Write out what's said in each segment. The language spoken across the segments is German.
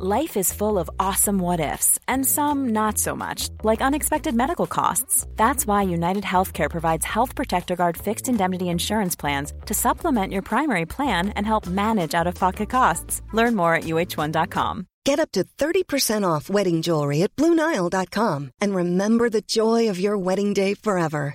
Life is full of awesome what ifs, and some not so much, like unexpected medical costs. That's why United Healthcare provides Health Protector Guard fixed indemnity insurance plans to supplement your primary plan and help manage out of pocket costs. Learn more at uh1.com. Get up to 30% off wedding jewelry at Bluenile.com and remember the joy of your wedding day forever.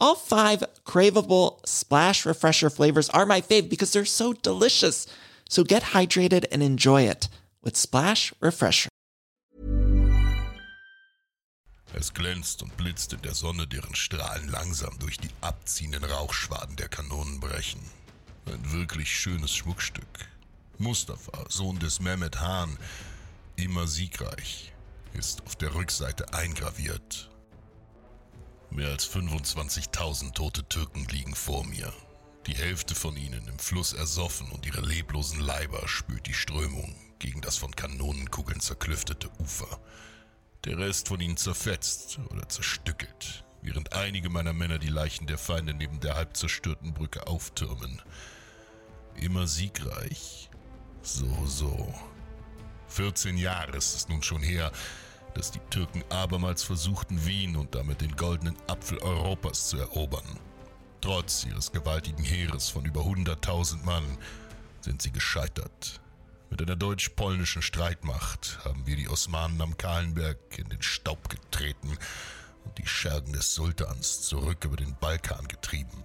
All five craveable splash refresher flavors are my fave because they're so delicious. So get hydrated and enjoy it with Splash Refresher. Es glänzt und blitzt in der Sonne, deren Strahlen langsam durch die abziehenden Rauchschwaden der Kanonen brechen. Ein wirklich schönes Schmuckstück. Mustafa, Sohn des Mehmet Hahn, immer siegreich, ist auf der Rückseite eingraviert Mehr als 25.000 tote Türken liegen vor mir. Die Hälfte von ihnen im Fluss ersoffen und ihre leblosen Leiber spült die Strömung gegen das von Kanonenkugeln zerklüftete Ufer. Der Rest von ihnen zerfetzt oder zerstückelt, während einige meiner Männer die Leichen der Feinde neben der halb zerstörten Brücke auftürmen. Immer siegreich. So, so. 14 Jahre ist es nun schon her, dass die Türken abermals versuchten, Wien und damit den goldenen Apfel Europas zu erobern. Trotz ihres gewaltigen Heeres von über 100.000 Mann sind sie gescheitert. Mit einer deutsch-polnischen Streitmacht haben wir die Osmanen am Kahlenberg in den Staub getreten und die Schergen des Sultans zurück über den Balkan getrieben.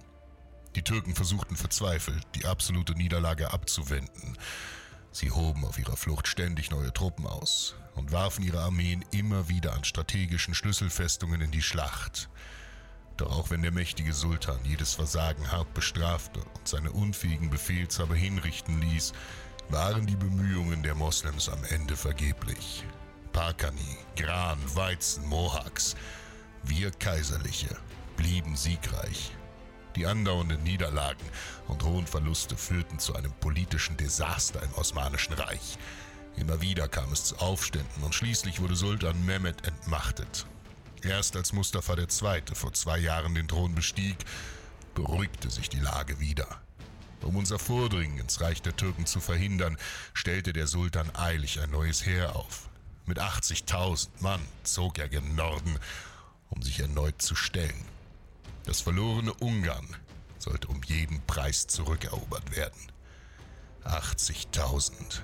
Die Türken versuchten verzweifelt, die absolute Niederlage abzuwenden. Sie hoben auf ihrer Flucht ständig neue Truppen aus, und warfen ihre Armeen immer wieder an strategischen Schlüsselfestungen in die Schlacht. Doch auch wenn der mächtige Sultan jedes Versagen hart bestrafte und seine unfähigen Befehlshaber hinrichten ließ, waren die Bemühungen der Moslems am Ende vergeblich. Parkani, Gran, Weizen, Mohaks, wir Kaiserliche blieben siegreich. Die andauernden Niederlagen und hohen Verluste führten zu einem politischen Desaster im Osmanischen Reich, Immer wieder kam es zu Aufständen und schließlich wurde Sultan Mehmed entmachtet. Erst als Mustafa II. vor zwei Jahren den Thron bestieg, beruhigte sich die Lage wieder. Um unser Vordringen ins Reich der Türken zu verhindern, stellte der Sultan eilig ein neues Heer auf. Mit 80.000 Mann zog er gen Norden, um sich erneut zu stellen. Das verlorene Ungarn sollte um jeden Preis zurückerobert werden. 80.000.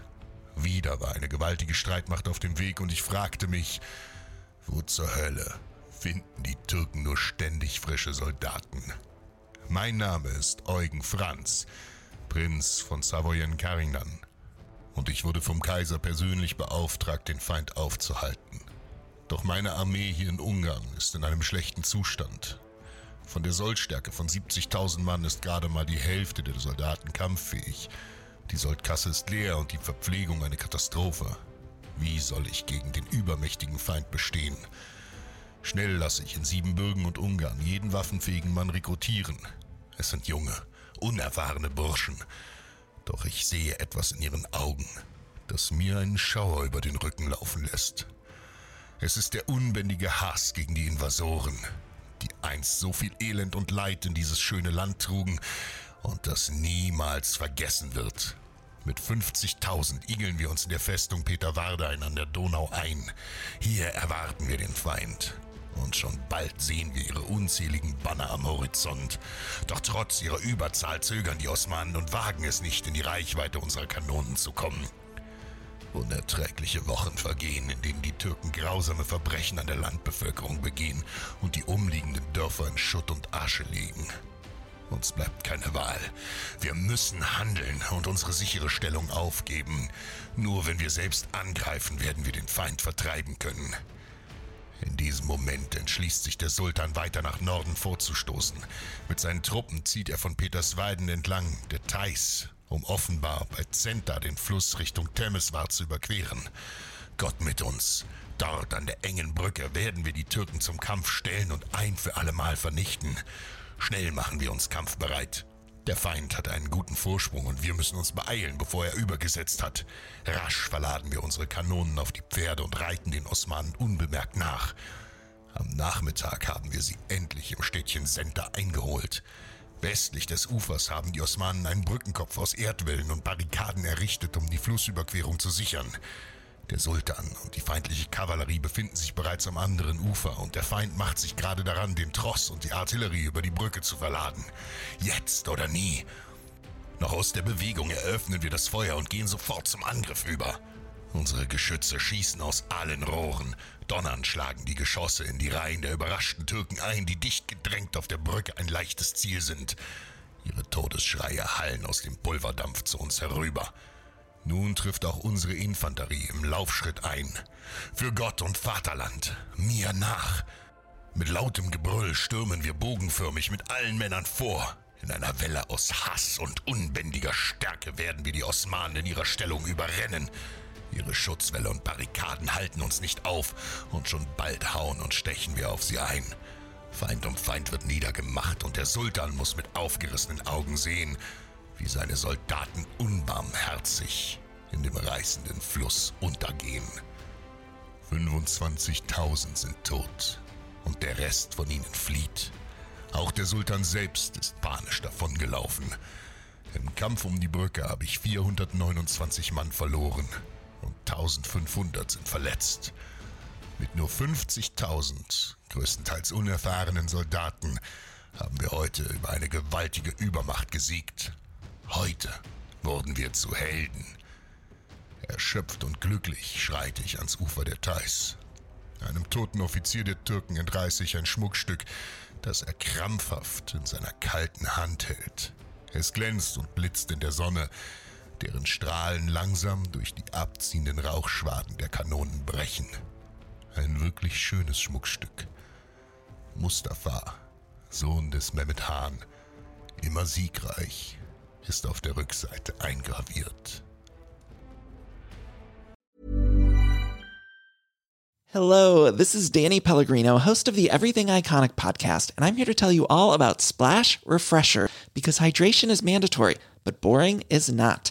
Wieder war eine gewaltige Streitmacht auf dem Weg und ich fragte mich, wo zur Hölle finden die Türken nur ständig frische Soldaten? Mein Name ist Eugen Franz, Prinz von Savoyen-Carignan. Und ich wurde vom Kaiser persönlich beauftragt, den Feind aufzuhalten. Doch meine Armee hier in Ungarn ist in einem schlechten Zustand. Von der Soldstärke von 70.000 Mann ist gerade mal die Hälfte der Soldaten kampffähig. Die Soldkasse ist leer und die Verpflegung eine Katastrophe. Wie soll ich gegen den übermächtigen Feind bestehen? Schnell lasse ich in Siebenbürgen und Ungarn jeden waffenfähigen Mann rekrutieren. Es sind junge, unerfahrene Burschen. Doch ich sehe etwas in ihren Augen, das mir einen Schauer über den Rücken laufen lässt. Es ist der unbändige Hass gegen die Invasoren, einst so viel Elend und Leid in dieses schöne Land trugen und das niemals vergessen wird. Mit 50.000 igeln wir uns in der Festung Peterwardein an der Donau ein. Hier erwarten wir den Feind. Und schon bald sehen wir ihre unzähligen Banner am Horizont. Doch trotz ihrer Überzahl zögern die Osmanen und wagen es nicht, in die Reichweite unserer Kanonen zu kommen. Unerträgliche Wochen vergehen, in denen die Türken grausame Verbrechen an der Landbevölkerung begehen und die umliegenden Dörfer in Schutt und Asche legen. Uns bleibt keine Wahl. Wir müssen handeln und unsere sichere Stellung aufgeben. Nur wenn wir selbst angreifen, werden wir den Feind vertreiben können. In diesem Moment entschließt sich der Sultan weiter nach Norden vorzustoßen. Mit seinen Truppen zieht er von Petersweiden entlang der Theiß, um offenbar bei Zenta den Fluss Richtung Temeswar zu überqueren. Gott mit uns. Dort an der engen Brücke werden wir die Türken zum Kampf stellen und ein für allemal vernichten. Schnell machen wir uns kampfbereit. Der Feind hat einen guten Vorsprung und wir müssen uns beeilen, bevor er übergesetzt hat. Rasch verladen wir unsere Kanonen auf die Pferde und reiten den Osmanen unbemerkt nach. Am Nachmittag haben wir sie endlich im Städtchen Senta eingeholt. Westlich des Ufers haben die Osmanen einen Brückenkopf aus Erdwellen und Barrikaden errichtet, um die Flussüberquerung zu sichern. Der Sultan und die feindliche Kavallerie befinden sich bereits am anderen Ufer und der Feind macht sich gerade daran, den Tross und die Artillerie über die Brücke zu verladen. Jetzt oder nie. Noch aus der Bewegung eröffnen wir das Feuer und gehen sofort zum Angriff über. Unsere Geschütze schießen aus allen Rohren. Donnernd schlagen die Geschosse in die Reihen der überraschten Türken ein, die dicht gedrängt auf der Brücke ein leichtes Ziel sind. Ihre Todesschreie hallen aus dem Pulverdampf zu uns herüber. Nun trifft auch unsere Infanterie im Laufschritt ein. Für Gott und Vaterland, mir nach. Mit lautem Gebrüll stürmen wir bogenförmig mit allen Männern vor. In einer Welle aus Hass und unbändiger Stärke werden wir die Osmanen in ihrer Stellung überrennen. Ihre Schutzwelle und Barrikaden halten uns nicht auf und schon bald hauen und stechen wir auf sie ein. Feind um Feind wird niedergemacht und der Sultan muss mit aufgerissenen Augen sehen, wie seine Soldaten unbarmherzig in dem reißenden Fluss untergehen. 25.000 sind tot und der Rest von ihnen flieht. Auch der Sultan selbst ist panisch davongelaufen. Im Kampf um die Brücke habe ich 429 Mann verloren 1500 sind verletzt. Mit nur 50.000, größtenteils unerfahrenen Soldaten, haben wir heute über eine gewaltige Übermacht gesiegt Heute wurden wir zu Helden. Erschöpft und glücklich schreite ich ans Ufer der Theiß. Einem toten Offizier der Türken entreiße ich ein Schmuckstück, das er krampfhaft in seiner kalten Hand hält. Es glänzt und blitzt in der Sonne, deren Strahlen langsam durch die abziehenden Rauchschwaden der Kanonen brechen. Ein wirklich schönes Schmuckstück. Mustafa, Sohn des Mehmet Hahn, immer siegreich, ist auf der Rückseite eingraviert. Hello, this is Danny Pellegrino, host of the Everything Iconic podcast, and I'm here to tell you all about Splash Refresher because hydration is mandatory, but boring is not.